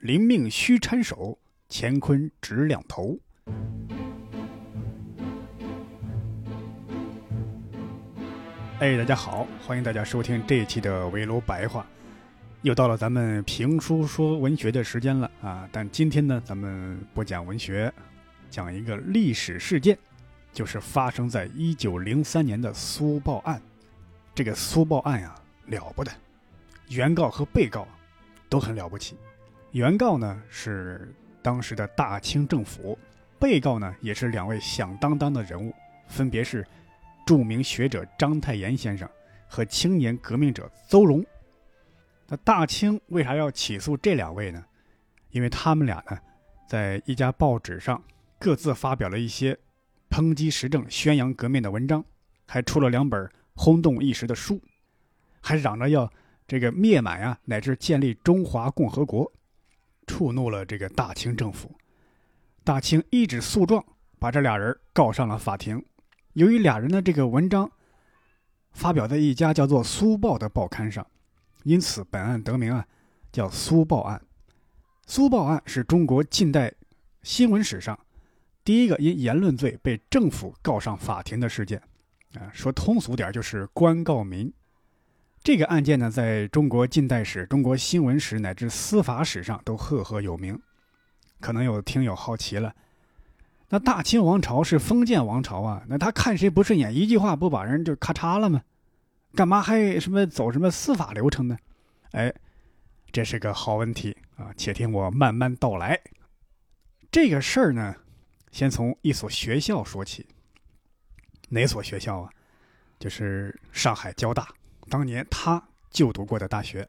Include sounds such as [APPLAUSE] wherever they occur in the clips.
临命须搀手，乾坤只两头。哎，大家好，欢迎大家收听这一期的围炉白话，又到了咱们评书说文学的时间了啊！但今天呢，咱们不讲文学，讲一个历史事件，就是发生在一九零三年的苏报案。这个苏报案呀，了不得，原告和被告都很了不起。原告呢是当时的大清政府，被告呢也是两位响当当的人物，分别是。著名学者章太炎先生和青年革命者邹容，那大清为啥要起诉这两位呢？因为他们俩呢，在一家报纸上各自发表了一些抨击时政、宣扬革命的文章，还出了两本轰动一时的书，还嚷着要这个灭满呀，乃至建立中华共和国，触怒了这个大清政府。大清一纸诉状，把这俩人告上了法庭。由于俩人的这个文章发表在一家叫做《苏报》的报刊上，因此本案得名啊，叫苏报案。苏报案是中国近代新闻史上第一个因言论罪被政府告上法庭的事件。啊，说通俗点就是官告民。这个案件呢，在中国近代史、中国新闻史乃至司法史上都赫赫有名。可能有听友好奇了。那大清王朝是封建王朝啊，那他看谁不顺眼，一句话不把人就咔嚓了吗？干嘛还什么走什么司法流程呢？哎，这是个好问题啊，且听我慢慢道来。这个事儿呢，先从一所学校说起。哪所学校啊？就是上海交大，当年他就读过的大学。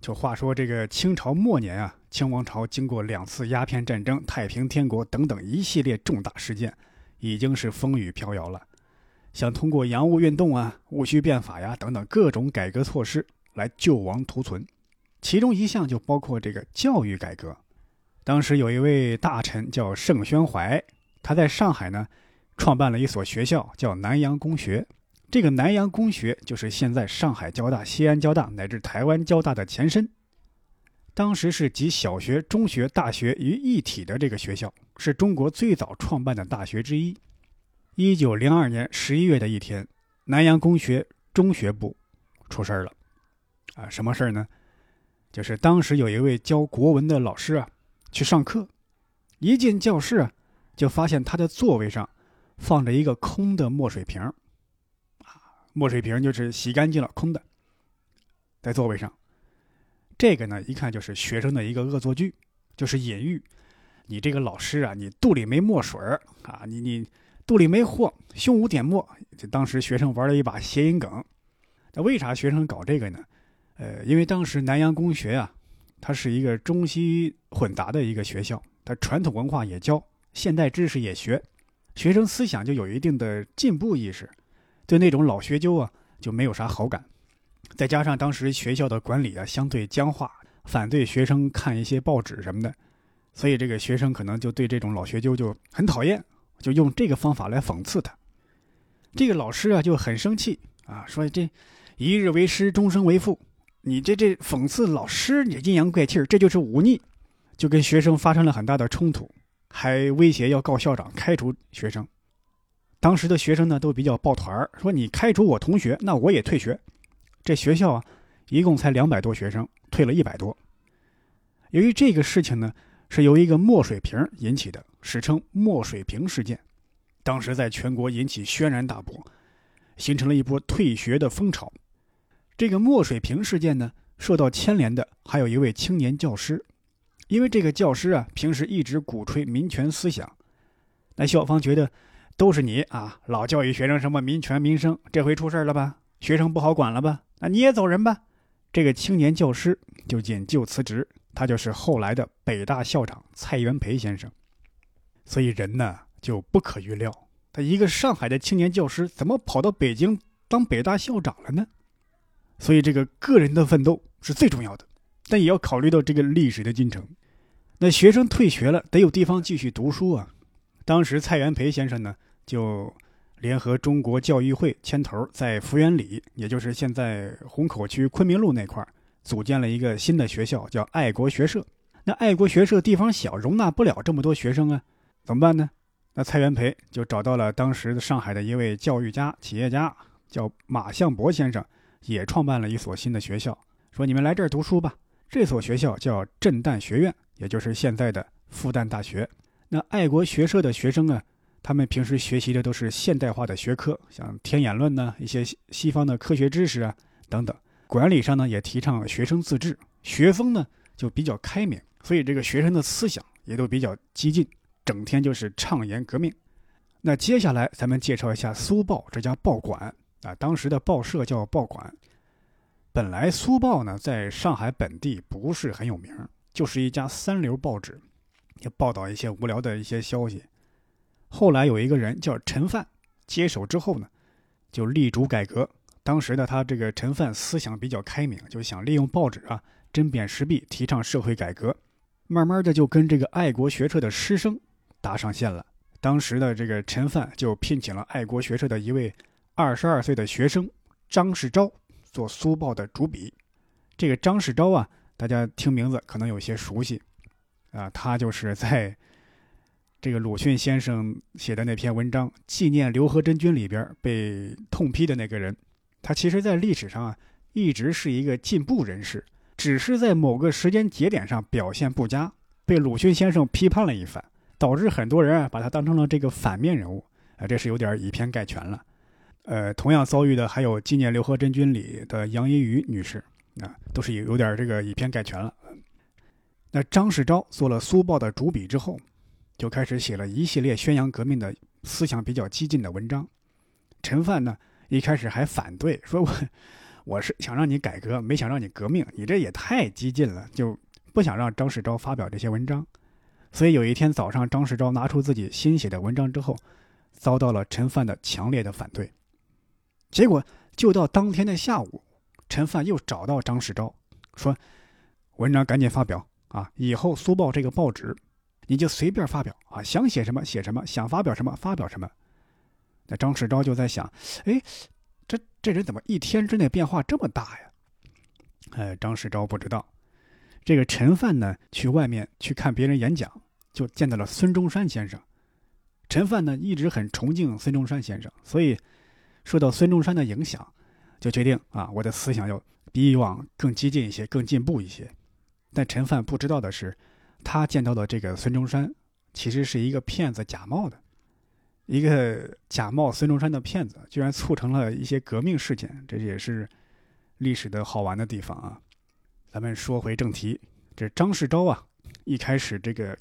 就话说这个清朝末年啊，清王朝经过两次鸦片战争、太平天国等等一系列重大事件，已经是风雨飘摇了。想通过洋务运动啊、戊戌变法呀等等各种改革措施来救亡图存，其中一项就包括这个教育改革。当时有一位大臣叫盛宣怀，他在上海呢，创办了一所学校，叫南洋公学。这个南洋公学就是现在上海交大、西安交大乃至台湾交大的前身。当时是集小学、中学、大学于一体的这个学校，是中国最早创办的大学之一。一九零二年十一月的一天，南洋公学中学部出事儿了。啊，什么事儿呢？就是当时有一位教国文的老师啊，去上课，一进教室啊，就发现他的座位上放着一个空的墨水瓶。墨水瓶就是洗干净了，空的，在座位上。这个呢，一看就是学生的一个恶作剧，就是隐喻你这个老师啊，你肚里没墨水啊，你你肚里没货，胸无点墨。就当时学生玩了一把谐音梗。那为啥学生搞这个呢？呃，因为当时南洋公学啊，它是一个中西混杂的一个学校，它传统文化也教，现代知识也学，学生思想就有一定的进步意识。对那种老学究啊，就没有啥好感。再加上当时学校的管理啊相对僵化，反对学生看一些报纸什么的，所以这个学生可能就对这种老学究就很讨厌，就用这个方法来讽刺他。这个老师啊就很生气啊，说这一日为师，终生为父，你这这讽刺老师，你阴阳怪气，这就是忤逆，就跟学生发生了很大的冲突，还威胁要告校长开除学生。当时的学生呢都比较抱团儿，说你开除我同学，那我也退学。这学校啊，一共才两百多学生，退了一百多。由于这个事情呢是由一个墨水瓶引起的，史称墨水瓶事件，当时在全国引起轩然大波，形成了一波退学的风潮。这个墨水瓶事件呢，受到牵连的还有一位青年教师，因为这个教师啊平时一直鼓吹民权思想，那校方觉得。都是你啊！老教育学生什么民权民生，这回出事了吧？学生不好管了吧？那你也走人吧！这个青年教师就引咎辞职，他就是后来的北大校长蔡元培先生。所以人呢就不可预料，他一个上海的青年教师怎么跑到北京当北大校长了呢？所以这个个人的奋斗是最重要的，但也要考虑到这个历史的进程。那学生退学了，得有地方继续读书啊。当时蔡元培先生呢就联合中国教育会牵头，在福源里，也就是现在虹口区昆明路那块儿，组建了一个新的学校，叫爱国学社。那爱国学社地方小，容纳不了这么多学生啊。怎么办呢？那蔡元培就找到了当时上海的一位教育家、企业家，叫马相伯先生，也创办了一所新的学校，说：“你们来这儿读书吧。”这所学校叫震旦学院，也就是现在的复旦大学。那爱国学社的学生啊，他们平时学习的都是现代化的学科，像天演论呢，一些西方的科学知识啊等等。管理上呢，也提倡学生自治，学风呢就比较开明，所以这个学生的思想也都比较激进。整天就是畅言革命。那接下来咱们介绍一下《苏报》这家报馆啊，当时的报社叫报馆。本来《苏报》呢在上海本地不是很有名，就是一家三流报纸，也报道一些无聊的一些消息。后来有一个人叫陈范接手之后呢，就力主改革。当时的他这个陈范思想比较开明，就想利用报纸啊针砭时弊，提倡社会改革。慢慢的就跟这个爱国学社的师生。搭上线了。当时的这个陈范就聘请了爱国学社的一位二十二岁的学生张世钊做《苏报》的主笔。这个张世钊啊，大家听名字可能有些熟悉啊，他就是在这个鲁迅先生写的那篇文章《纪念刘和珍君》里边被痛批的那个人。他其实，在历史上啊，一直是一个进步人士，只是在某个时间节点上表现不佳，被鲁迅先生批判了一番。导致很多人啊把他当成了这个反面人物啊，这是有点以偏概全了。呃，同样遭遇的还有《纪念刘和珍君》里的杨一瑜女士啊，都是有有点这个以偏概全了。那张世钊做了《苏报》的主笔之后，就开始写了一系列宣扬革命的思想比较激进的文章。陈范呢一开始还反对，说我我是想让你改革，没想让你革命，你这也太激进了，就不想让张世钊发表这些文章。所以有一天早上，张世钊拿出自己新写的文章之后，遭到了陈范的强烈的反对。结果就到当天的下午，陈范又找到张世钊，说：“文章赶紧发表啊！以后《苏报》这个报纸，你就随便发表啊，想写什么写什么，想发表什么发表什么。”那张世钊就在想：“哎，这这人怎么一天之内变化这么大呀？”哎，张世钊不知道，这个陈范呢，去外面去看别人演讲。就见到了孙中山先生，陈范呢一直很崇敬孙中山先生，所以受到孙中山的影响，就决定啊，我的思想要比以往更激进一些，更进步一些。但陈范不知道的是，他见到的这个孙中山其实是一个骗子假冒的，一个假冒孙中山的骗子，居然促成了一些革命事件，这也是历史的好玩的地方啊。咱们说回正题，这张世钊啊，一开始这个。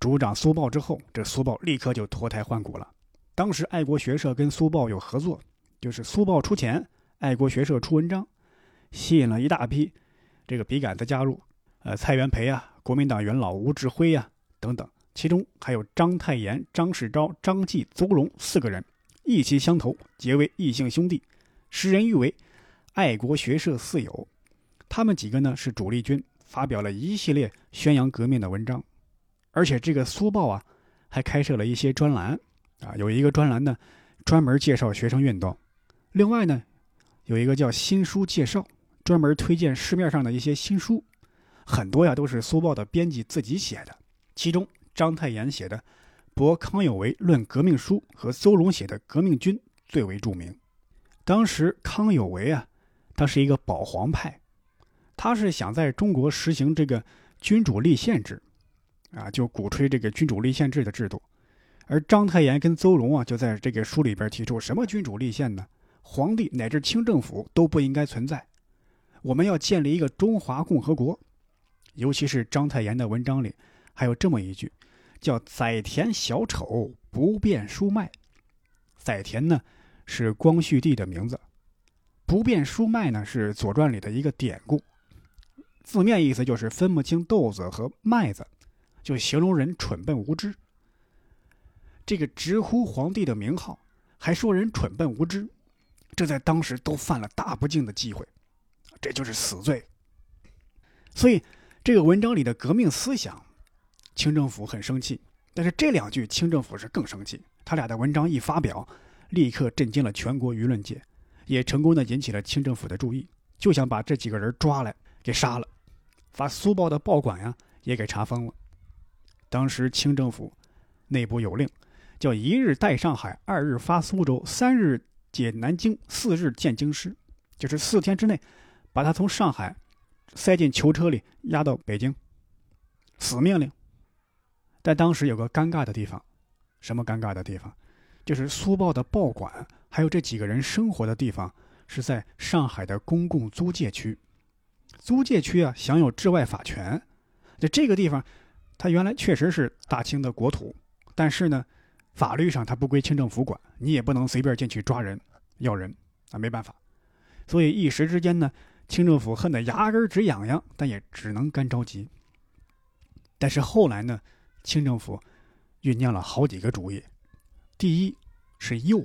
主掌苏报之后，这苏报立刻就脱胎换骨了。当时爱国学社跟苏报有合作，就是苏报出钱，爱国学社出文章，吸引了一大批这个笔杆子加入。呃，蔡元培啊，国民党元老吴志辉呀等等，其中还有章太炎、张世钊、张继、邹容四个人，意气相投，结为异姓兄弟，时人誉为爱国学社四友。他们几个呢是主力军，发表了一系列宣扬革命的文章。而且这个苏报啊，还开设了一些专栏，啊，有一个专栏呢，专门介绍学生运动；另外呢，有一个叫新书介绍，专门推荐市面上的一些新书，很多呀都是苏报的编辑自己写的。其中章太炎写的《博康有为论革命书》和邹容写的《革命军》最为著名。当时康有为啊，他是一个保皇派，他是想在中国实行这个君主立宪制。啊，就鼓吹这个君主立宪制的制度，而章太炎跟邹容啊，就在这个书里边提出什么君主立宪呢？皇帝乃至清政府都不应该存在，我们要建立一个中华共和国。尤其是章太炎的文章里，还有这么一句，叫“载田小丑不变书卖”。载田呢是光绪帝的名字，不变书卖呢是《左传》里的一个典故。字面意思就是分不清豆子和麦子，就形容人蠢笨无知。这个直呼皇帝的名号，还说人蠢笨无知，这在当时都犯了大不敬的忌讳，这就是死罪。所以，这个文章里的革命思想，清政府很生气。但是这两句，清政府是更生气。他俩的文章一发表，立刻震惊了全国舆论界，也成功的引起了清政府的注意，就想把这几个人抓来给杀了，发苏报的报馆呀也给查封了。当时清政府内部有令，叫一日带上海，二日发苏州，三日解南京，四日见京师，就是四天之内把他从上海塞进囚车里押到北京，死命令。但当时有个尴尬的地方，什么尴尬的地方？就是苏报的报馆，还有这几个人生活的地方，是在上海的公共租界区。租界区啊，享有治外法权。就这个地方，它原来确实是大清的国土，但是呢，法律上它不归清政府管，你也不能随便进去抓人、要人啊，没办法。所以一时之间呢，清政府恨得牙根直痒痒，但也只能干着急。但是后来呢？清政府酝酿了好几个主意，第一是诱，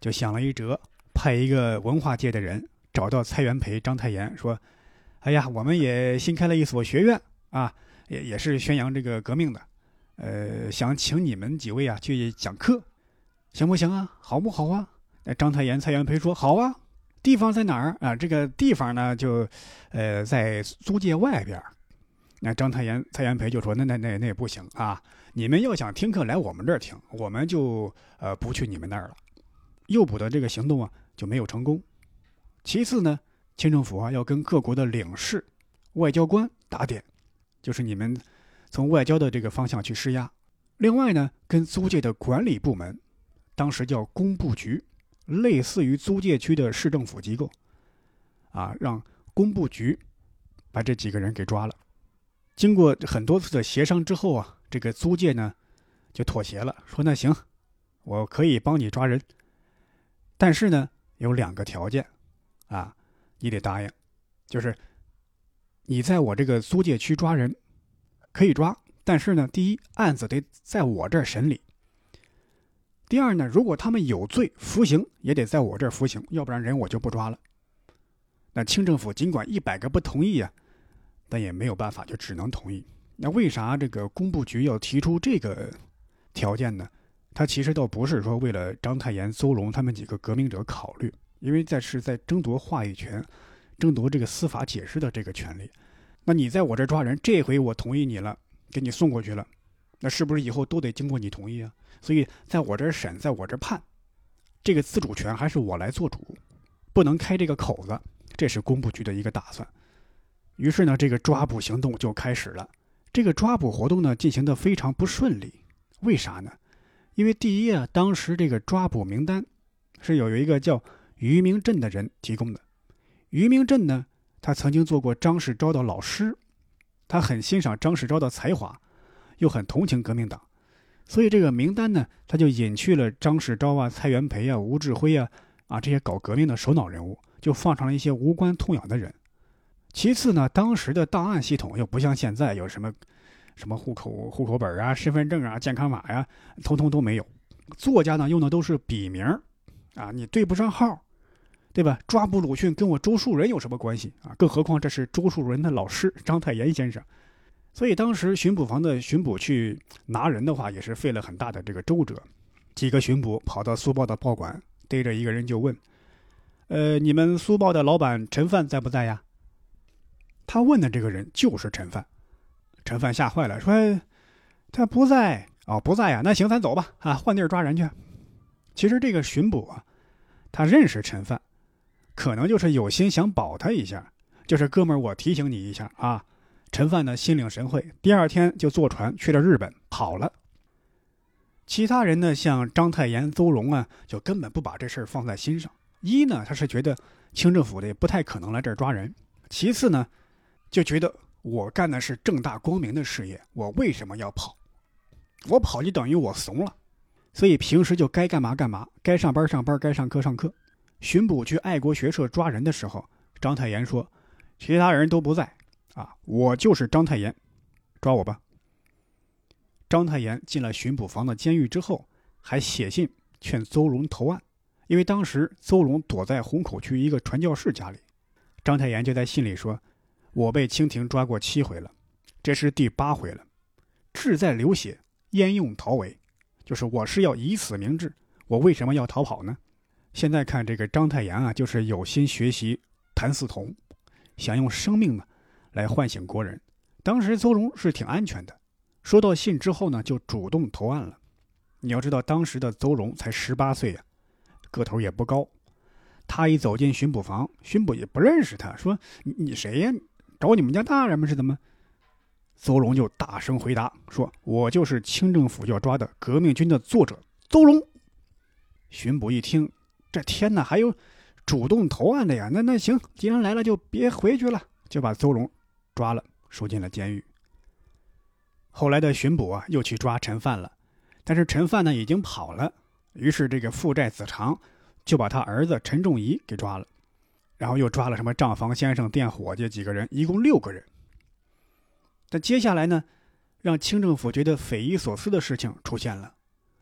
就想了一辙，派一个文化界的人找到蔡元培、章太炎，说：“哎呀，我们也新开了一所学院啊，也也是宣扬这个革命的，呃，想请你们几位啊去讲课，行不行啊？好不好啊？”那章太炎、蔡元培说：“好啊，地方在哪儿啊？这个地方呢，就呃在租界外边。”那张太炎、蔡元培就说：“那那那那也不行啊！你们要想听课，来我们这儿听，我们就呃不去你们那儿了。”诱捕的这个行动啊就没有成功。其次呢，清政府啊要跟各国的领事、外交官打点，就是你们从外交的这个方向去施压。另外呢，跟租界的管理部门，当时叫工部局，类似于租界区的市政府机构，啊，让工部局把这几个人给抓了。经过很多次的协商之后啊，这个租界呢就妥协了，说那行，我可以帮你抓人，但是呢有两个条件，啊，你得答应，就是你在我这个租界区抓人可以抓，但是呢，第一案子得在我这儿审理，第二呢，如果他们有罪服刑也得在我这儿服刑，要不然人我就不抓了。那清政府尽管一百个不同意啊。但也没有办法，就只能同意。那为啥这个工部局要提出这个条件呢？他其实倒不是说为了章太炎、邹容他们几个革命者考虑，因为在是在争夺话语权，争夺这个司法解释的这个权利。那你在我这抓人，这回我同意你了，给你送过去了，那是不是以后都得经过你同意啊？所以在我这儿审，在我这儿判，这个自主权还是我来做主，不能开这个口子。这是工部局的一个打算。于是呢，这个抓捕行动就开始了。这个抓捕活动呢，进行的非常不顺利。为啥呢？因为第一啊，当时这个抓捕名单是有一个叫于明镇的人提供的。于明镇呢，他曾经做过张世钊的老师，他很欣赏张世钊的才华，又很同情革命党，所以这个名单呢，他就隐去了张世钊啊、蔡元培啊、吴志辉啊啊这些搞革命的首脑人物，就放上了一些无关痛痒的人。其次呢，当时的档案系统又不像现在有什么，什么户口户口本啊、身份证啊、健康码呀，通通都没有。作家呢用的都是笔名，啊，你对不上号，对吧？抓捕鲁迅跟我周树人有什么关系啊？更何况这是周树人的老师章太炎先生，所以当时巡捕房的巡捕去拿人的话，也是费了很大的这个周折。几个巡捕跑到苏报的报馆，逮着一个人就问：“呃，你们苏报的老板陈范在不在呀？”他问的这个人就是陈范，陈范吓坏了，说：“他不在哦，不在呀。那行，咱走吧，啊，换地儿抓人去。”其实这个巡捕啊，他认识陈范，可能就是有心想保他一下，就是哥们儿，我提醒你一下啊。陈范呢心领神会，第二天就坐船去了日本，跑了。其他人呢，像章太炎、邹容啊，就根本不把这事儿放在心上。一呢，他是觉得清政府的也不太可能来这儿抓人；其次呢。就觉得我干的是正大光明的事业，我为什么要跑？我跑就等于我怂了，所以平时就该干嘛干嘛，该上班上班，该上课上课。巡捕去爱国学社抓人的时候，章太炎说，其他人都不在，啊，我就是章太炎，抓我吧。章太炎进了巡捕房的监狱之后，还写信劝邹容投案，因为当时邹容躲在虹口区一个传教士家里。章太炎就在信里说：“我被清廷抓过七回了，这是第八回了，志在流血，焉用逃为？就是我是要以死明志，我为什么要逃跑呢？”现在看这个章太炎啊，就是有心学习谭嗣同，想用生命呢来唤醒国人。当时邹容是挺安全的。收到信之后呢，就主动投案了。你要知道，当时的邹容才十八岁呀，个头也不高。他一走进巡捕房，巡捕也不认识他，说：“你你谁呀？找你们家大人吗？是怎么？”邹容就大声回答说：“我就是清政府要抓的革命军的作者邹容。”巡捕一听，这天哪，还有主动投案的呀？那那行，既然来了，就别回去了，就把邹容抓了，收进了监狱。后来的巡捕啊，又去抓陈范了，但是陈范呢已经跑了，于是这个父债子偿就把他儿子陈仲仪给抓了，然后又抓了什么账房先生、店伙计几个人，一共六个人。但接下来呢，让清政府觉得匪夷所思的事情出现了，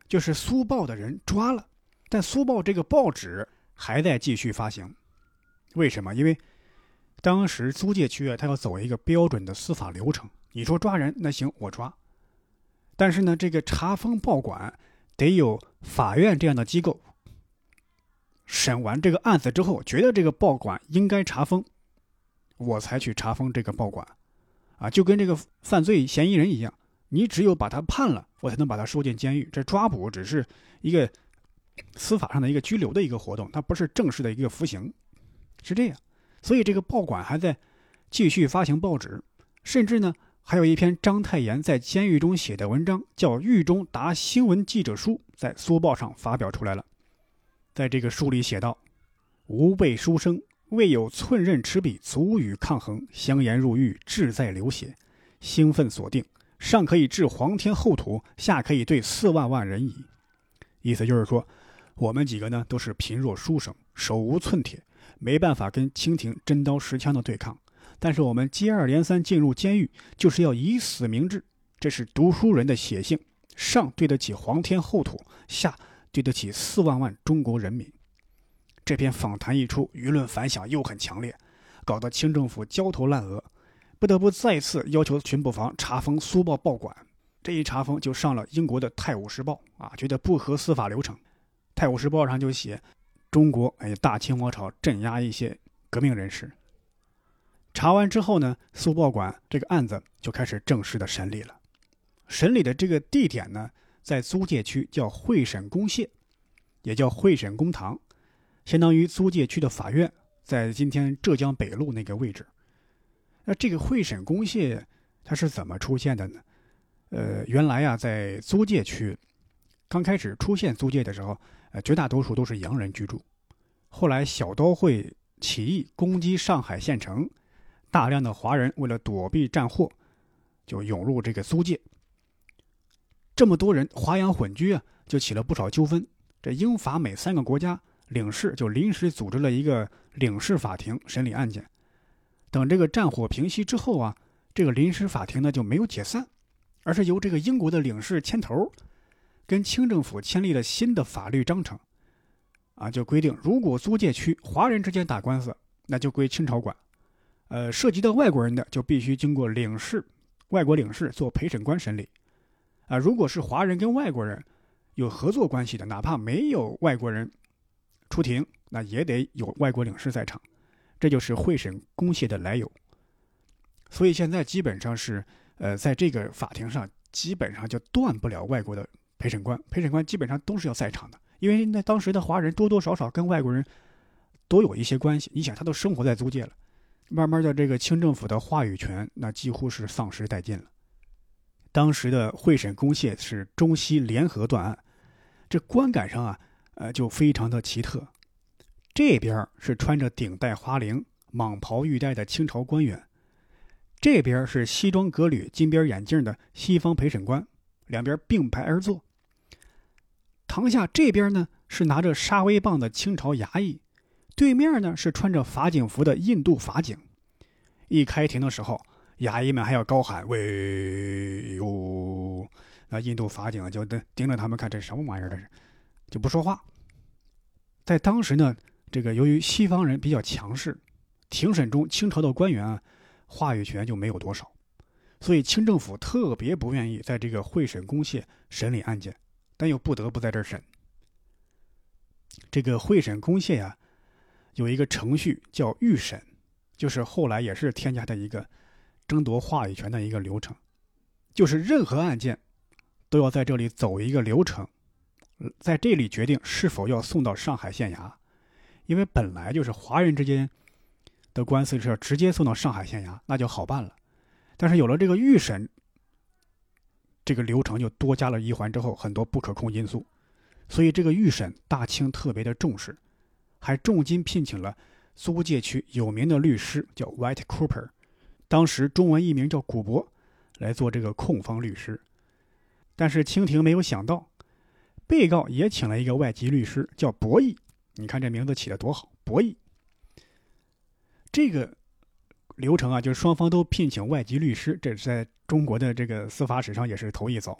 就是苏报的人抓了，但苏报这个报纸还在继续发行，为什么？因为当时租界区啊，他要走一个标准的司法流程。你说抓人那行我抓，但是呢，这个查封报馆得有法院这样的机构审完这个案子之后，觉得这个报馆应该查封，我才去查封这个报馆，啊，就跟这个犯罪嫌疑人一样，你只有把他判了，我才能把他收进监狱。这抓捕只是一个司法上的一个拘留的一个活动，它不是正式的一个服刑，是这样。所以这个报馆还在继续发行报纸，甚至呢。还有一篇章太炎在监狱中写的文章，叫《狱中答新闻记者书》，在苏报上发表出来了。在这个书里写道：“吾辈书生，未有寸刃持笔足与抗衡，香言入狱，志在流血，兴奋所定，上可以治皇天后土，下可以对四万万人矣。”意思就是说，我们几个呢都是贫弱书生，手无寸铁，没办法跟清廷真刀实枪的对抗。但是我们接二连三进入监狱，就是要以死明志，这是读书人的血性。上对得起皇天厚土，下对得起四万万中国人民。这篇访谈一出，舆论反响又很强烈，搞得清政府焦头烂额，不得不再次要求巡捕房查封苏报报馆。这一查封，就上了英国的《泰晤士报》啊，觉得不合司法流程，《泰晤士报》上就写中国哎大清王朝镇压一些革命人士。查完之后呢，苏报馆这个案子就开始正式的审理了。审理的这个地点呢，在租界区叫会审公廨，也叫会审公堂，相当于租界区的法院，在今天浙江北路那个位置。那这个会审公廨它是怎么出现的呢？呃，原来啊，在租界区刚开始出现租界的时候，呃，绝大多数都是洋人居住。后来小刀会起义攻击上海县城。大量的华人为了躲避战祸，就涌入这个租界。这么多人华洋混居啊，就起了不少纠纷。这英法美三个国家领事就临时组织了一个领事法庭审理案件。等这个战火平息之后啊，这个临时法庭呢就没有解散，而是由这个英国的领事牵头，跟清政府签立了新的法律章程。啊，就规定如果租界区华人之间打官司，那就归清朝管。呃，涉及到外国人的，就必须经过领事、外国领事做陪审官审理。啊，如果是华人跟外国人有合作关系的，哪怕没有外国人出庭，那也得有外国领事在场。这就是会审公廨的来由。所以现在基本上是，呃，在这个法庭上，基本上就断不了外国的陪审官。陪审官基本上都是要在场的，因为那当时的华人多多少少跟外国人都有一些关系。你想，他都生活在租界了。慢慢的，这个清政府的话语权那几乎是丧失殆尽了。当时的会审公廨是中西联合断案，这观感上啊，呃，就非常的奇特。这边是穿着顶戴花翎、蟒袍玉带的清朝官员，这边是西装革履、金边眼镜的西方陪审官，两边并排而坐。堂下这边呢是拿着杀威棒的清朝衙役。对面呢是穿着法警服的印度法警。一开庭的时候，衙役们还要高喊“喂哟”，那印度法警就盯盯着他们看，这什么玩意儿？这是就不说话。在当时呢，这个由于西方人比较强势，庭审中清朝的官员啊，话语权就没有多少，所以清政府特别不愿意在这个会审公廨审理案件，但又不得不在这儿审。这个会审公廨呀，有一个程序叫预审，就是后来也是添加的一个争夺话语权的一个流程，就是任何案件都要在这里走一个流程，在这里决定是否要送到上海县衙，因为本来就是华人之间的官司是要直接送到上海县衙，那就好办了。但是有了这个预审这个流程，就多加了一环之后，很多不可控因素。所以这个预审，大清特别的重视，还重金聘请了租界区有名的律师，叫 White Cooper，当时中文译名叫古博，来做这个控方律师。但是清廷没有想到，被告也请了一个外籍律师，叫博弈。你看这名字起的多好，博弈。这个流程啊，就是双方都聘请外籍律师，这是在中国的这个司法史上也是头一遭。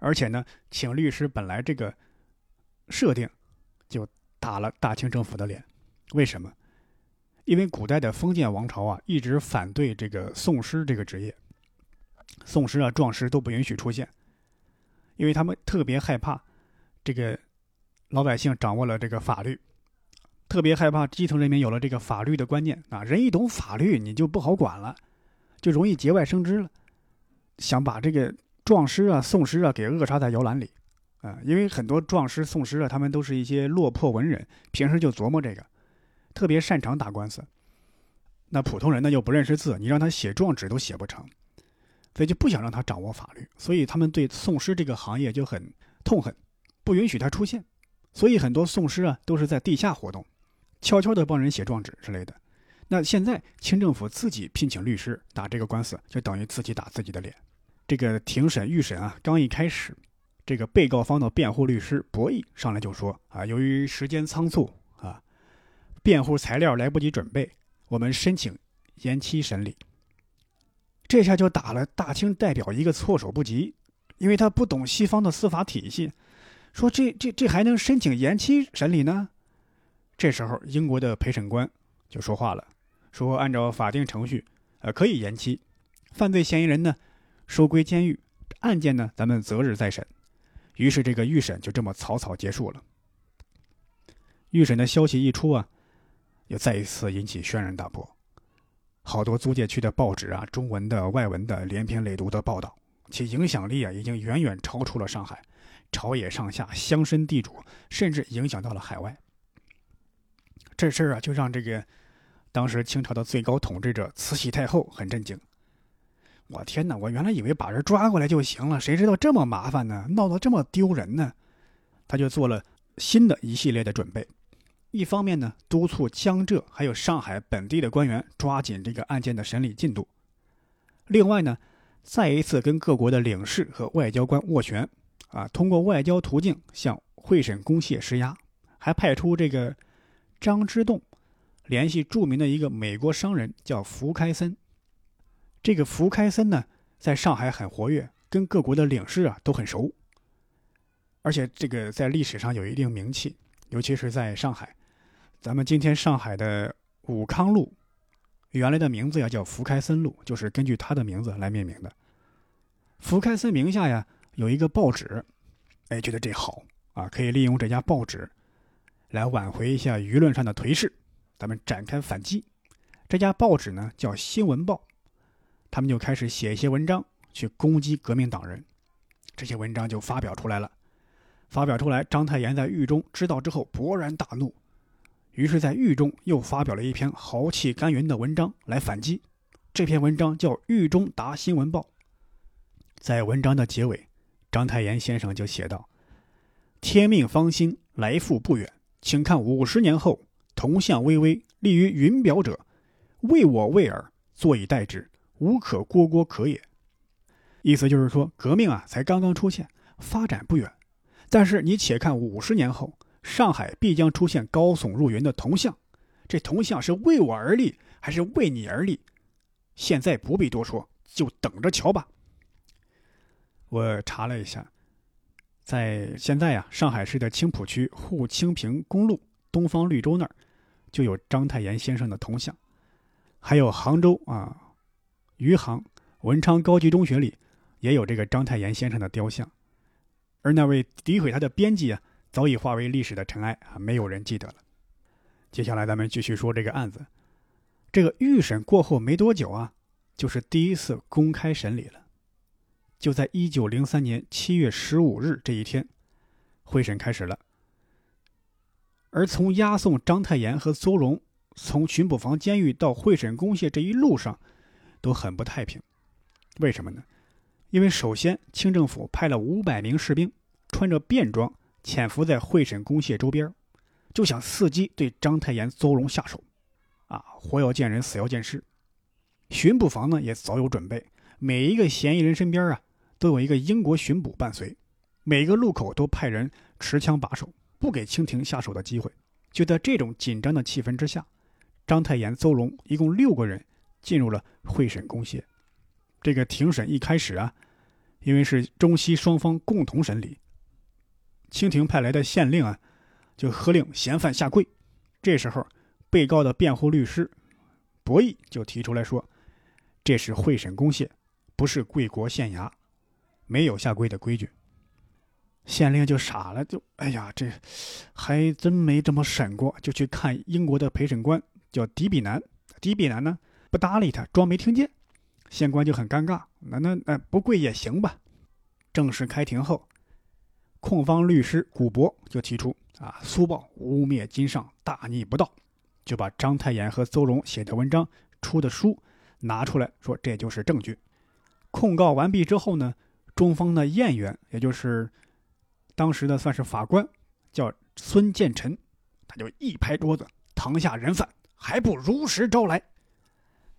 而且呢，请律师本来这个。设定就打了大清政府的脸，为什么？因为古代的封建王朝啊，一直反对这个讼师这个职业，讼师啊、状师都不允许出现，因为他们特别害怕这个老百姓掌握了这个法律，特别害怕基层人民有了这个法律的观念啊，人一懂法律，你就不好管了，就容易节外生枝了，想把这个状师啊、讼师啊给扼杀在摇篮里。啊，因为很多状师、讼师啊，他们都是一些落魄文人，平时就琢磨这个，特别擅长打官司。那普通人呢又不认识字，你让他写状纸都写不成，所以就不想让他掌握法律。所以他们对讼师这个行业就很痛恨，不允许他出现。所以很多讼师啊都是在地下活动，悄悄的帮人写状纸之类的。那现在清政府自己聘请律师打这个官司，就等于自己打自己的脸。这个庭审预审啊，刚一开始。这个被告方的辩护律师博弈上来就说：“啊，由于时间仓促啊，辩护材料来不及准备，我们申请延期审理。”这下就打了大清代表一个措手不及，因为他不懂西方的司法体系，说这这这还能申请延期审理呢？这时候，英国的陪审官就说话了，说按照法定程序，呃，可以延期，犯罪嫌疑人呢收归监狱，案件呢咱们择日再审。于是，这个预审就这么草草结束了。预审的消息一出啊，又再一次引起轩然大波。好多租界区的报纸啊，中文的、外文的，连篇累牍的报道，其影响力啊，已经远远超出了上海。朝野上下、乡绅地主，甚至影响到了海外。这事儿啊，就让这个当时清朝的最高统治者慈禧太后很震惊。我天哪！我原来以为把人抓过来就行了，谁知道这么麻烦呢？闹得这么丢人呢？他就做了新的一系列的准备。一方面呢，督促江浙还有上海本地的官员抓紧这个案件的审理进度；另外呢，再一次跟各国的领事和外交官斡旋，啊，通过外交途径向会审公廨施压，还派出这个张之洞联系著名的一个美国商人，叫福开森。这个福开森呢，在上海很活跃，跟各国的领事啊都很熟，而且这个在历史上有一定名气，尤其是在上海。咱们今天上海的武康路，原来的名字呀叫福开森路，就是根据他的名字来命名的。福开森名下呀有一个报纸，哎，觉得这好啊，可以利用这家报纸来挽回一下舆论上的颓势，咱们展开反击。这家报纸呢叫《新闻报》。他们就开始写一些文章去攻击革命党人，这些文章就发表出来了。发表出来，章太炎在狱中知道之后勃然大怒，于是，在狱中又发表了一篇豪气干云的文章来反击。这篇文章叫《狱中答新闻报》。在文章的结尾，章太炎先生就写道：“天命方兴，来复不远，请看五十年后，铜像巍巍立于云表者，为我为尔，坐以待之。”无可郭郭可也，意思就是说，革命啊才刚刚出现，发展不远，但是你且看五十年后，上海必将出现高耸入云的铜像，这铜像是为我而立，还是为你而立？现在不必多说，就等着瞧吧。我查了一下，在现在啊，上海市的青浦区沪青平公路东方绿洲那儿，就有章太炎先生的铜像，还有杭州啊，余杭文昌高级中学里也有这个章太炎先生的雕像，而那位诋毁他的编辑啊，早已化为历史的尘埃啊，没有人记得了。接下来咱们继续说这个案子，这个预审过后没多久啊，就是第一次公开审理了。就在一九零三年七月十五日这一天，会审开始了。而从押送章太炎和邹荣从巡捕房监狱到会审公廨这一路上，都很不太平。为什么呢？因为首先，清政府派了五百名士兵，穿着便装潜伏在会审公廨周边，就想伺机对章太炎、邹荣下手。啊，活要见人，死要见尸。巡捕房呢也早有准备，每一个嫌疑人身边啊。都有一个英国巡捕伴随，每个路口都派人持枪把守，不给清廷下手的机会。就在这种紧张的气氛之下，章太炎、邹荣一共六个人进入了会审公廨。这个庭审一开始啊，因为是中西双方共同审理，清廷派来的县令啊，就喝令嫌犯下跪。这时候，被告的辩护律师博弈就提出来说：“这是会审公廨，不是贵国县衙。”没有下跪的规矩，县令就傻了，就哎呀，这还真没这么审过，就去看英国的陪审官，叫迪比南。迪比南呢不搭理他，装没听见。县官就很尴尬，那那那不跪也行吧。正式开庭后，控方律师古博就提出啊，苏报污蔑金上，大逆不道，就把章太炎和邹荣写的文章、出的书拿出来说，这就是证据。控告完毕之后呢？中方的验员，也就是当时的算是法官，叫孙建臣，他就一拍桌子：“堂下人犯，还不如实招来！”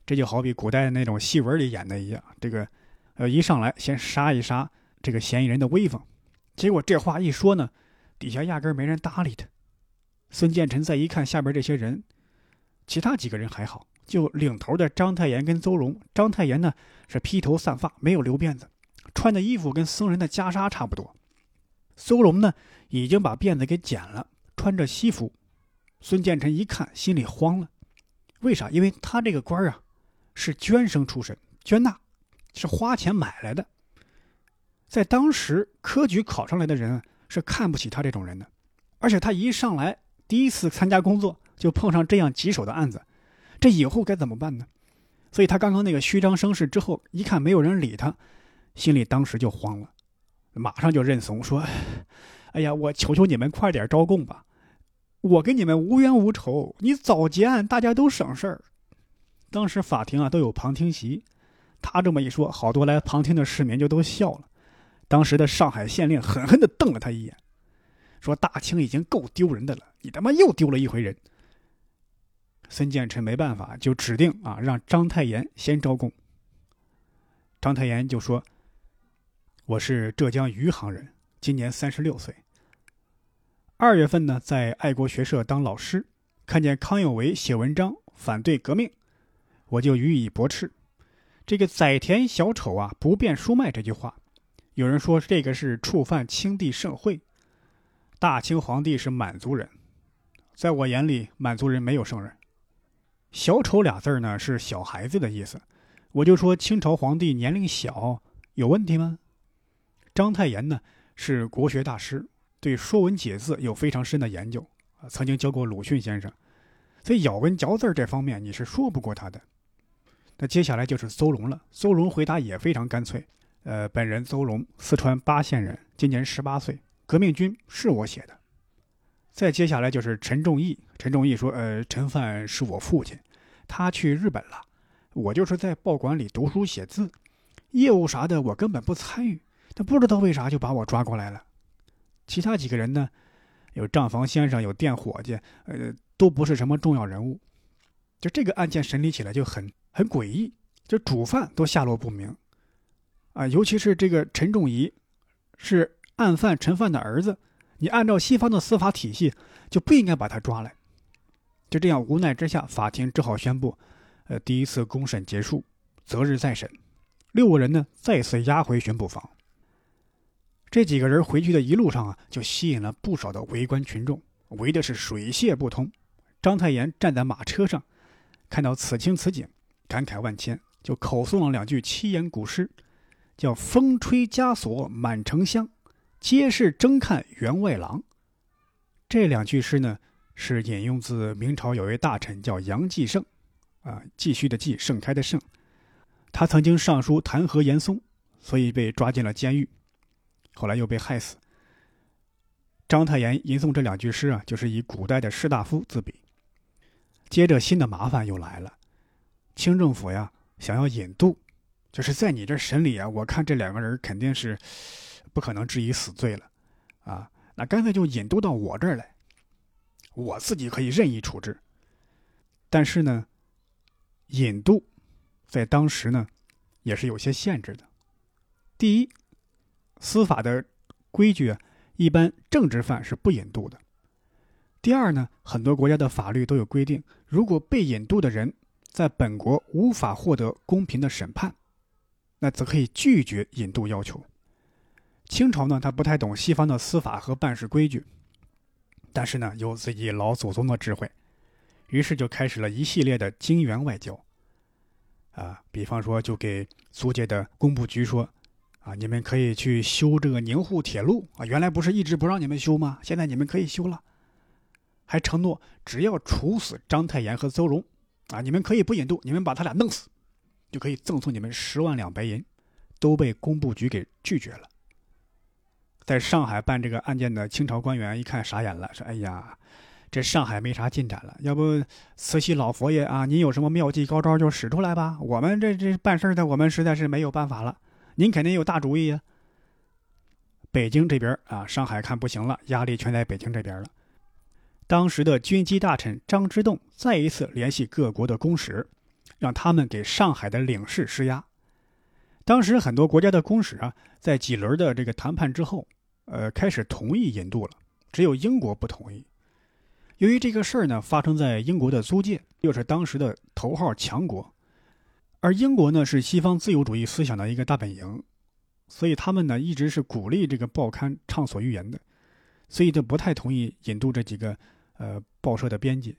这就好比古代那种戏文里演的一样，这个呃一上来先杀一杀这个嫌疑人的威风。结果这话一说呢，底下压根没人搭理他。孙建臣再一看下边这些人，其他几个人还好，就领头的章太炎跟邹荣。章太炎呢是披头散发，没有留辫子。穿的衣服跟僧人的袈裟差不多，苏荣呢已经把辫子给剪了，穿着西服。孙建臣一看，心里慌了，为啥？因为他这个官儿啊是捐生出身，捐纳是花钱买来的，在当时科举考上来的人是看不起他这种人的，而且他一上来第一次参加工作就碰上这样棘手的案子，这以后该怎么办呢？所以他刚刚那个虚张声势之后，一看没有人理他。心里当时就慌了，马上就认怂说：“哎呀，我求求你们快点招供吧，我跟你们无冤无仇，你早结案，大家都省事儿。”当时法庭啊都有旁听席，他这么一说，好多来旁听的市民就都笑了。当时的上海县令狠狠地瞪了他一眼，说：“大清已经够丢人的了，你他妈又丢了一回人。”孙建臣没办法，就指定啊让章太炎先招供。章太炎就说。我是浙江余杭人，今年三十六岁。二月份呢，在爱国学社当老师，看见康有为写文章反对革命，我就予以驳斥。这个“宰田小丑啊，不变书卖”这句话，有人说这个是触犯清帝盛会。大清皇帝是满族人，在我眼里，满族人没有圣人。小丑俩字呢，是小孩子的意思。我就说清朝皇帝年龄小，有问题吗？章太炎呢是国学大师，对《说文解字》有非常深的研究啊，曾经教过鲁迅先生，所以咬文嚼字这方面你是说不过他的。那接下来就是邹容了，邹容回答也非常干脆，呃，本人邹荣，四川巴县人，今年十八岁，革命军是我写的。再接下来就是陈仲义，陈仲义说，呃，陈范是我父亲，他去日本了，我就是在报馆里读书写字，业务啥的我根本不参与。他不知道为啥就把我抓过来了，其他几个人呢，有账房先生，有店伙计，呃，都不是什么重要人物。就这个案件审理起来就很很诡异，就主犯都下落不明，啊，尤其是这个陈仲仪，是案犯陈范的儿子，你按照西方的司法体系就不应该把他抓来。就这样无奈之下，法庭只好宣布，呃，第一次公审结束，择日再审。六个人呢再次押回巡捕房。这几个人回去的一路上啊，就吸引了不少的围观群众，围的是水泄不通。章太炎站在马车上，看到此情此景，感慨万千，就口诵了两句七言古诗，叫“风吹枷锁满城香，皆是争看员外郎”。这两句诗呢，是引用自明朝有位大臣叫杨继盛，啊，继续的继，盛开的盛，他曾经上书弹劾严嵩，所以被抓进了监狱。后来又被害死。章太炎吟诵这两句诗啊，就是以古代的士大夫自比。接着新的麻烦又来了，清政府呀想要引渡，就是在你这审理啊，我看这两个人肯定是不可能治以死罪了，啊，那干脆就引渡到我这儿来，我自己可以任意处置。但是呢，引渡在当时呢也是有些限制的。第一。司法的规矩，一般政治犯是不引渡的。第二呢，很多国家的法律都有规定，如果被引渡的人在本国无法获得公平的审判，那则可以拒绝引渡要求。清朝呢，他不太懂西方的司法和办事规矩，但是呢，有自己老祖宗的智慧，于是就开始了一系列的金元外交。啊，比方说，就给租界的工部局说。啊，你们可以去修这个宁沪铁路啊！原来不是一直不让你们修吗？现在你们可以修了，还承诺只要处死章太炎和邹容，啊，你们可以不引渡，你们把他俩弄死，就可以赠送你们十万两白银，都被工部局给拒绝了。在上海办这个案件的清朝官员一看傻眼了，说：“哎呀，这上海没啥进展了，要不慈禧老佛爷啊，您有什么妙计高招就使出来吧，我们这这办事的我们实在是没有办法了。”您肯定有大主意呀！北京这边啊，上海看不行了，压力全在北京这边了。当时的军机大臣张之洞再一次联系各国的公使，让他们给上海的领事施压。当时很多国家的公使啊，在几轮的这个谈判之后，呃，开始同意引渡了，只有英国不同意。由于这个事儿呢，发生在英国的租界，又是当时的头号强国。而英国呢是西方自由主义思想的一个大本营，所以他们呢一直是鼓励这个报刊畅所欲言的，所以就不太同意引渡这几个呃报社的编辑。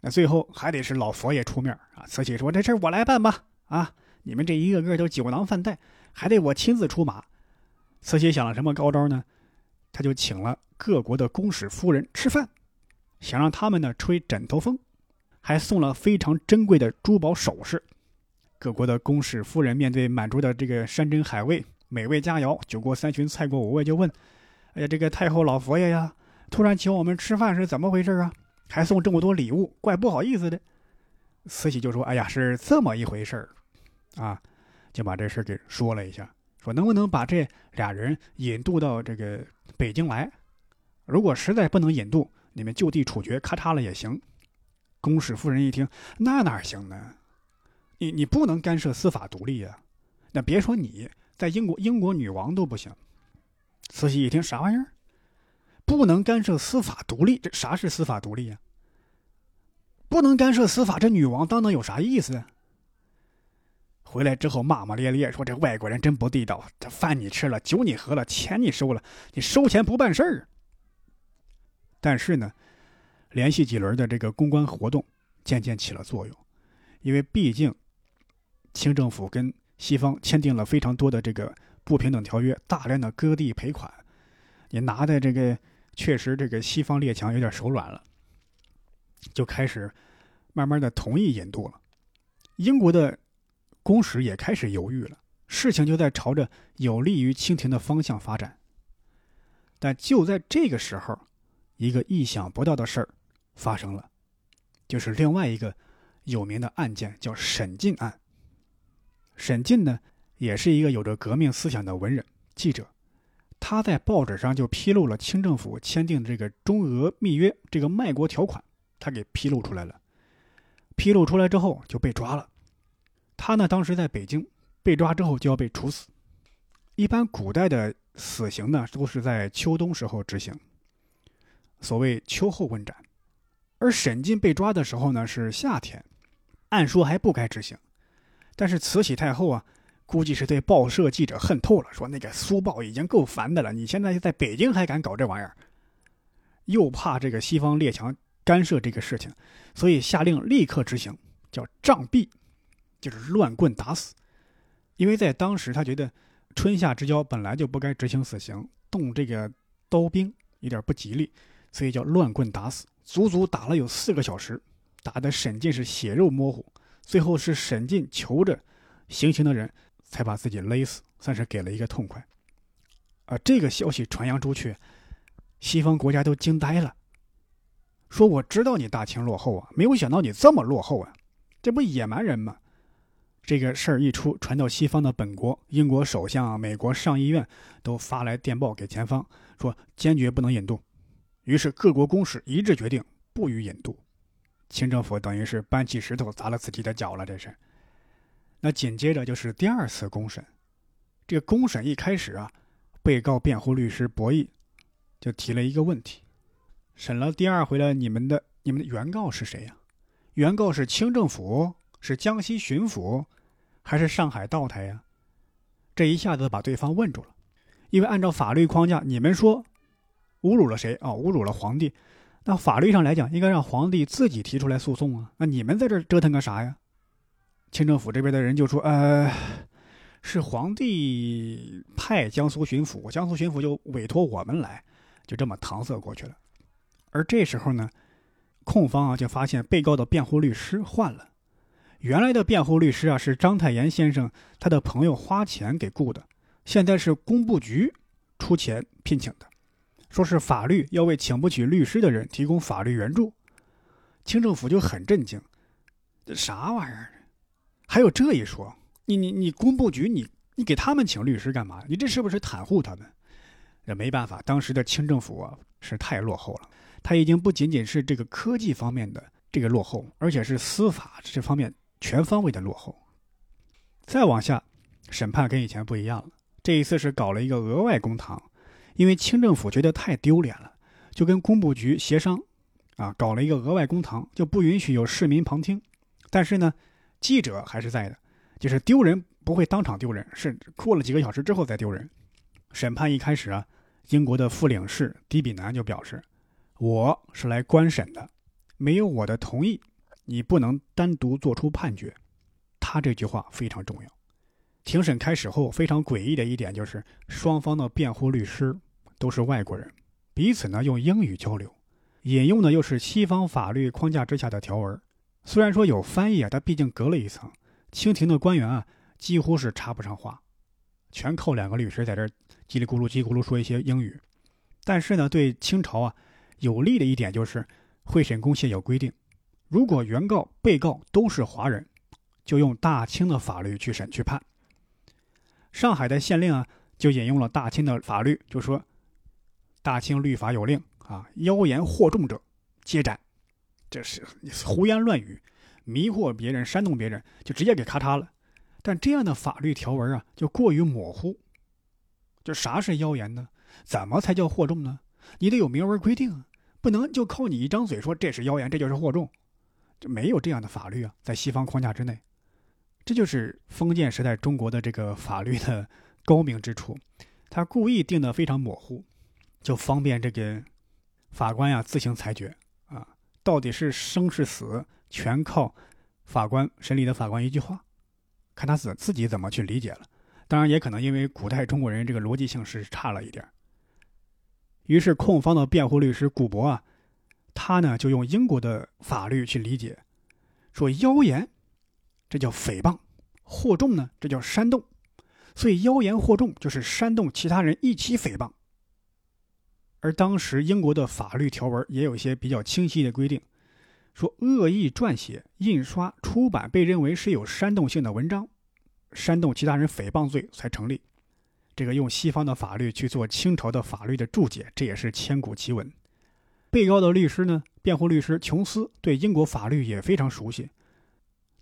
那最后还得是老佛爷出面啊，慈禧说这事我来办吧，啊，你们这一个个都酒囊饭袋，还得我亲自出马。慈禧想了什么高招呢？他就请了各国的公使夫人吃饭，想让他们呢吹枕头风，还送了非常珍贵的珠宝首饰。各国的公使夫人面对满桌的这个山珍海味、美味佳肴，酒过三巡、菜过五味，就问：“哎呀，这个太后老佛爷呀，突然请我们吃饭是怎么回事啊？还送这么多礼物，怪不好意思的。”慈禧就说：“哎呀，是这么一回事儿，啊，就把这事给说了一下，说能不能把这俩人引渡到这个北京来？如果实在不能引渡，你们就地处决，咔嚓了也行。”公使夫人一听，那哪行呢？你你不能干涉司法独立呀，那别说你在英国，英国女王都不行。慈禧一听啥玩意儿？不能干涉司法独立？这啥是司法独立呀？不能干涉司法，这女王当能有啥意思？回来之后骂骂咧咧说：“这外国人真不地道，这饭你吃了，酒你喝了，钱你收了，你收钱不办事儿。”但是呢，连续几轮的这个公关活动渐渐起了作用，因为毕竟。清政府跟西方签订了非常多的这个不平等条约，大量的割地赔款，你拿的这个确实这个西方列强有点手软了，就开始慢慢的同意引渡了。英国的公使也开始犹豫了，事情就在朝着有利于清廷的方向发展。但就在这个时候，一个意想不到的事儿发生了，就是另外一个有名的案件，叫沈进案。沈进呢，也是一个有着革命思想的文人记者，他在报纸上就披露了清政府签订的这个中俄密约这个卖国条款，他给披露出来了。披露出来之后就被抓了。他呢，当时在北京被抓之后就要被处死。一般古代的死刑呢，都是在秋冬时候执行，所谓秋后问斩。而沈进被抓的时候呢，是夏天，按说还不该执行。但是慈禧太后啊，估计是对报社记者恨透了，说那个苏报已经够烦的了，你现在在北京还敢搞这玩意儿，又怕这个西方列强干涉这个事情，所以下令立刻执行，叫杖毙，就是乱棍打死。因为在当时，他觉得春夏之交本来就不该执行死刑，动这个刀兵有点不吉利，所以叫乱棍打死。足足打了有四个小时，打的沈进是血肉模糊，最后是沈进求着行刑的人才把自己勒死，算是给了一个痛快。啊，这个消息传扬出去，西方国家都惊呆了，说我知道你大清落后啊，没有想到你这么落后啊，这不野蛮人吗？这个事儿一出，传到西方的本国，英国首相、美国上议院都发来电报给前方，说坚决不能引渡。于是各国公使一致决定不予引渡。清政府等于是搬起石头砸了自己的脚了，这是。那紧接着就是第二次公审。这个公审一开始啊，被告辩护律师博弈就提了一个问题：审了第二回了，你们的你们的原告是谁呀？原告是清政府？是江西巡抚？还是上海道台呀？这一下子把对方问住了，因为按照法律框架，你们说侮辱了谁？哦，侮辱了皇帝。那法律上来讲，应该让皇帝自己提出来诉讼啊。那你们在这折腾个啥呀？清政府这边的人就说：“呃，是皇帝派江苏巡抚，江苏巡抚就委托我们来，就这么搪塞过去了。”而这时候呢，控方啊就发现被告的辩护律师换了。原来的辩护律师啊是章太炎先生他的朋友花钱给雇的，现在是工部局出钱聘请的，说是法律要为请不起律师的人提供法律援助。清政府就很震惊，这啥玩意儿？还有这一说？你你你工部局你你给他们请律师干嘛？你这是不是袒护他们？这没办法，当时的清政府啊是太落后了，他已经不仅仅是这个科技方面的这个落后，而且是司法这方面。全方位的落后。再往下，审判跟以前不一样了。这一次是搞了一个额外公堂，因为清政府觉得太丢脸了，就跟工部局协商，啊，搞了一个额外公堂，就不允许有市民旁听。但是呢，记者还是在的，就是丢人不会当场丢人，是过了几个小时之后再丢人。审判一开始啊，英国的副领事迪比南就表示：“我是来观审的，没有我的同意。”你不能单独做出判决，他这句话非常重要。庭审开始后，非常诡异的一点就是，双方的辩护律师都是外国人，彼此呢用英语交流，引用的又是西方法律框架之下的条文。虽然说有翻译啊，但毕竟隔了一层。清廷的官员啊，几乎是插不上话，全靠两个律师在这叽里咕噜叽里咕噜说一些英语。但是呢，对清朝啊有利的一点就是，会审公协有规定。如果原告、被告都是华人，就用大清的法律去审去判。上海的县令啊，就引用了大清的法律，就说：“大清律法有令啊，妖言惑众者皆斩。”这是胡言乱语，迷惑别人、煽动别人，就直接给咔嚓了。但这样的法律条文啊，就过于模糊。就啥是妖言呢？怎么才叫惑众呢？你得有明文规定啊，不能就靠你一张嘴说这是妖言，这就是惑众。就没有这样的法律啊，在西方框架之内，这就是封建时代中国的这个法律的高明之处。他故意定的非常模糊，就方便这个法官呀自行裁决啊，到底是生是死，全靠法官审理的法官一句话，看他自自己怎么去理解了。当然，也可能因为古代中国人这个逻辑性是差了一点。于是，控方的辩护律师古博啊。他呢就用英国的法律去理解，说妖言，这叫诽谤；惑众呢，这叫煽动。所以妖言惑众就是煽动其他人一起诽谤。而当时英国的法律条文也有一些比较清晰的规定，说恶意撰写、印刷、出版被认为是有煽动性的文章，煽动其他人诽谤罪才成立。这个用西方的法律去做清朝的法律的注解，这也是千古奇闻。被告的律师呢？辩护律师琼斯对英国法律也非常熟悉。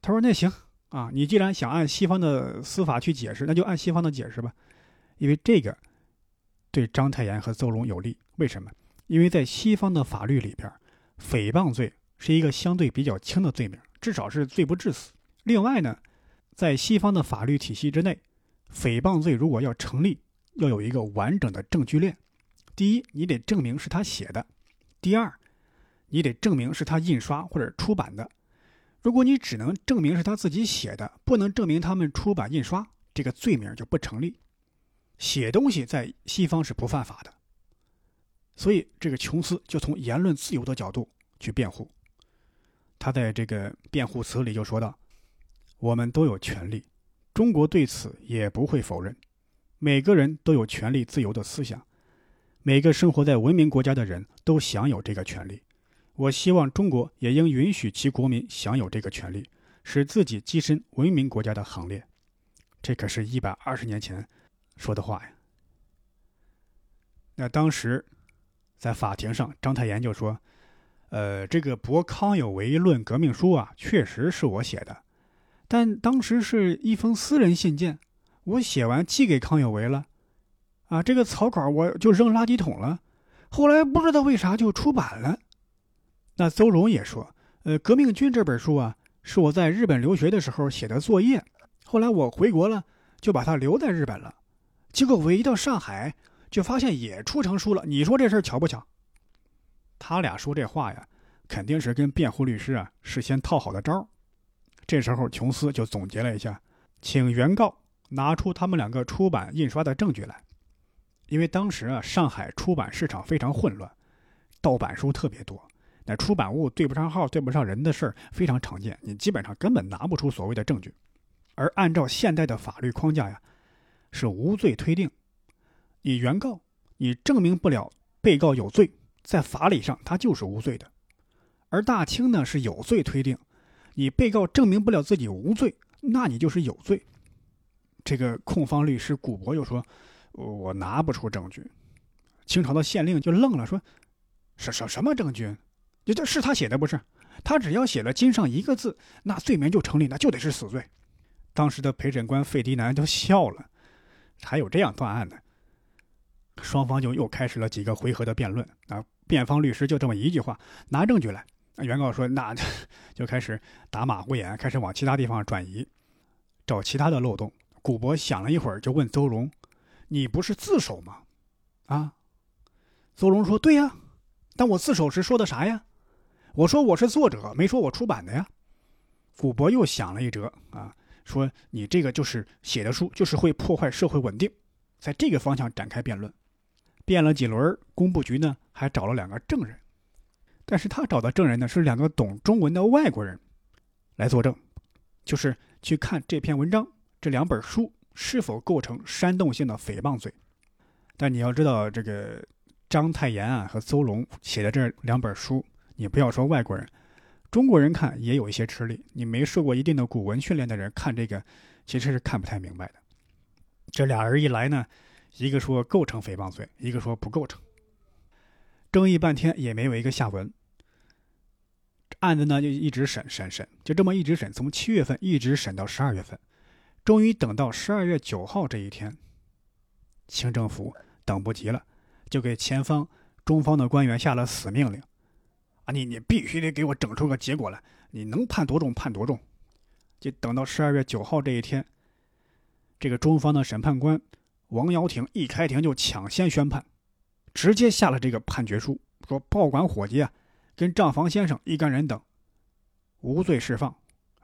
他说：“那行啊，你既然想按西方的司法去解释，那就按西方的解释吧，因为这个对章太炎和邹容有利。为什么？因为在西方的法律里边，诽谤罪是一个相对比较轻的罪名，至少是罪不至死。另外呢，在西方的法律体系之内，诽谤罪如果要成立，要有一个完整的证据链。第一，你得证明是他写的；第二，你得证明是他印刷或者出版的。如果你只能证明是他自己写的，不能证明他们出版印刷，这个罪名就不成立。写东西在西方是不犯法的，所以这个琼斯就从言论自由的角度去辩护。他在这个辩护词里就说道：“我们都有权利，中国对此也不会否认。每个人都有权利自由的思想，每个生活在文明国家的人都享有这个权利。我希望中国也应允许其国民享有这个权利，使自己跻身文明国家的行列。”这可是一百二十年前说的话呀。那当时在法庭上，章太炎就说。呃，这个《博康有为论革命书》啊，确实是我写的，但当时是一封私人信件，我写完寄给康有为了，啊，这个草稿我就扔垃圾桶了。后来不知道为啥就出版了。那邹容也说，呃，《革命军》这本书啊，是我在日本留学的时候写的作业，后来我回国了，就把它留在日本了。结果我一到上海，就发现也出成书了。你说这事儿巧不巧？他俩说这话呀，肯定是跟辩护律师啊事先套好的招这时候，琼斯就总结了一下，请原告拿出他们两个出版印刷的证据来。因为当时啊，上海出版市场非常混乱，盗版书特别多，那出版物对不上号、对不上人的事儿非常常见，你基本上根本拿不出所谓的证据。而按照现代的法律框架呀，是无罪推定。你原告，你证明不了被告有罪。在法理上，他就是无罪的，而大清呢是有罪推定，你被告证明不了自己无罪，那你就是有罪。这个控方律师古博又说：“我拿不出证据。”清朝的县令就愣了，说：“什什什么证据？就这是他写的不是？他只要写了‘金’上一个字，那罪名就成立，那就得是死罪。”当时的陪审官费迪南都笑了，还有这样断案的？双方就又开始了几个回合的辩论啊。辩方律师就这么一句话：“拿证据来。”原告说：“那 [LAUGHS] 就开始打马虎眼，开始往其他地方转移，找其他的漏洞。”古博想了一会儿，就问邹容：“你不是自首吗？”啊？邹容说：“对呀，但我自首时说的啥呀？我说我是作者，没说我出版的呀。”古博又想了一辙啊，说：“你这个就是写的书，就是会破坏社会稳定，在这个方向展开辩论。”辩了几轮，工部局呢还找了两个证人，但是他找的证人呢是两个懂中文的外国人来作证，就是去看这篇文章、这两本书是否构成煽动性的诽谤罪。但你要知道，这个章太炎啊和邹龙写的这两本书，你不要说外国人，中国人看也有一些吃力。你没受过一定的古文训练的人看这个，其实是看不太明白的。这俩人一来呢。一个说构成诽谤罪，一个说不构成，争议半天也没有一个下文。案子呢就一直审审审，就这么一直审，从七月份一直审到十二月份，终于等到十二月九号这一天，清政府等不及了，就给前方中方的官员下了死命令：啊，你你必须得给我整出个结果来，你能判多重判多重。就等到十二月九号这一天，这个中方的审判官。王瑶亭一开庭就抢先宣判，直接下了这个判决书，说报馆伙计啊，跟账房先生一干人等无罪释放，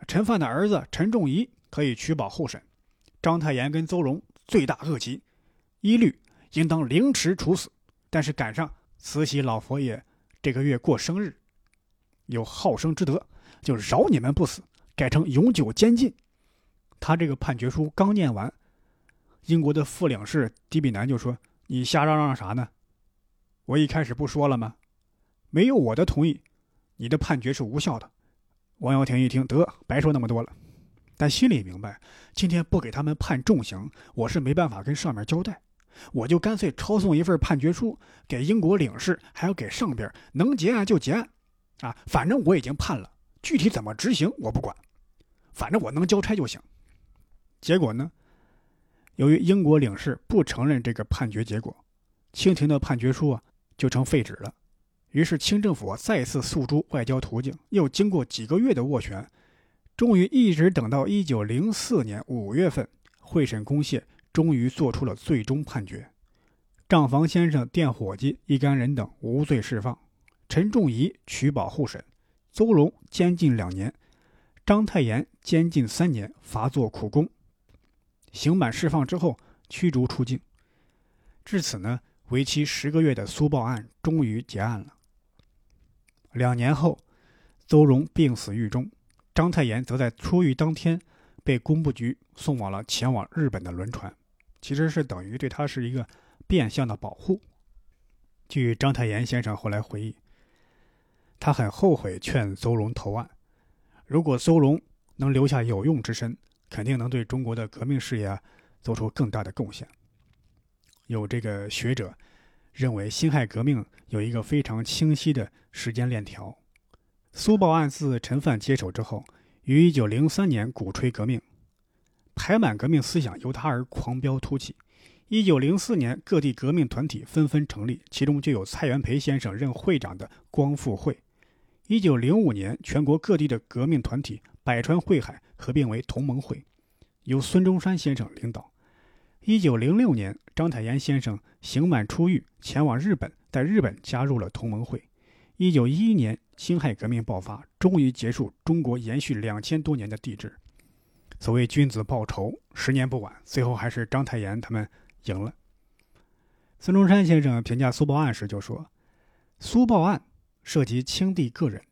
陈范的儿子陈仲仪可以取保候审，章太炎跟邹容罪大恶极，一律应当凌迟处死。但是赶上慈禧老佛爷这个月过生日，有好生之德，就饶你们不死，改成永久监禁。他这个判决书刚念完。英国的副领事迪比南就说：“你瞎嚷嚷啥呢？我一开始不说了吗？没有我的同意，你的判决是无效的。”王耀庭一听，得白说那么多了，但心里明白，今天不给他们判重刑，我是没办法跟上面交代，我就干脆抄送一份判决书给英国领事，还要给上边，能结案就结案，啊，反正我已经判了，具体怎么执行我不管，反正我能交差就行。结果呢？由于英国领事不承认这个判决结果，清廷的判决书啊就成废纸了。于是清政府再次诉诸外交途径，又经过几个月的斡旋，终于一直等到一九零四年五月份，会审公廨终于做出了最终判决：账房先生、店伙计一干人等无罪释放，陈仲仪取保候审，邹荣监禁两年，章太炎监禁三年，罚做苦工。刑满释放之后，驱逐出境。至此呢，为期十个月的苏报案终于结案了。两年后，邹荣病死狱中，章太炎则在出狱当天被工部局送往了前往日本的轮船，其实是等于对他是一个变相的保护。据章太炎先生后来回忆，他很后悔劝邹容投案，如果邹容能留下有用之身，肯定能对中国的革命事业做出更大的贡献。有这个学者认为，辛亥革命有一个非常清晰的时间链条。苏报案自陈范接手之后，于1903年鼓吹革命，排满革命思想由他而狂飙突起。1904年，各地革命团体纷纷成立，其中就有蔡元培先生任会长的光复会。1905年，全国各地的革命团体百川汇海合并为同盟会，由孙中山先生领导。一九零六年，章太炎先生刑满出狱，前往日本，在日本加入了同盟会。一九一一年，辛亥革命爆发，终于结束中国延续两千多年的帝制。所谓君子报仇，十年不晚。最后还是章太炎他们赢了。孙中山先生评价苏报案时就说：“苏报案涉及清帝个人，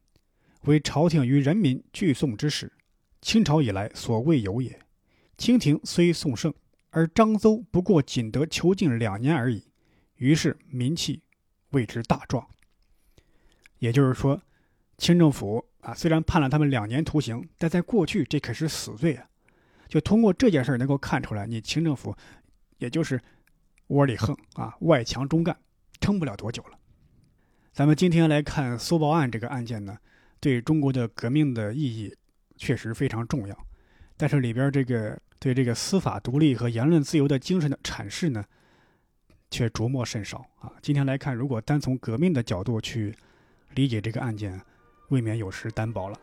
为朝廷与人民聚讼之事，清朝以来所未有也。清廷虽宋胜。”而张邹不过仅得囚禁两年而已，于是民气为之大壮。也就是说，清政府啊，虽然判了他们两年徒刑，但在过去这可是死罪啊！就通过这件事能够看出来，你清政府也就是窝里横啊，外强中干，撑不了多久了。咱们今天来看苏报案这个案件呢，对中国的革命的意义确实非常重要，但是里边这个。对这个司法独立和言论自由的精神的阐释呢，却琢磨甚少啊。今天来看，如果单从革命的角度去理解这个案件，未免有失单薄了。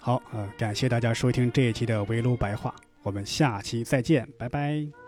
好，呃，感谢大家收听这一期的围炉白话，我们下期再见，拜拜。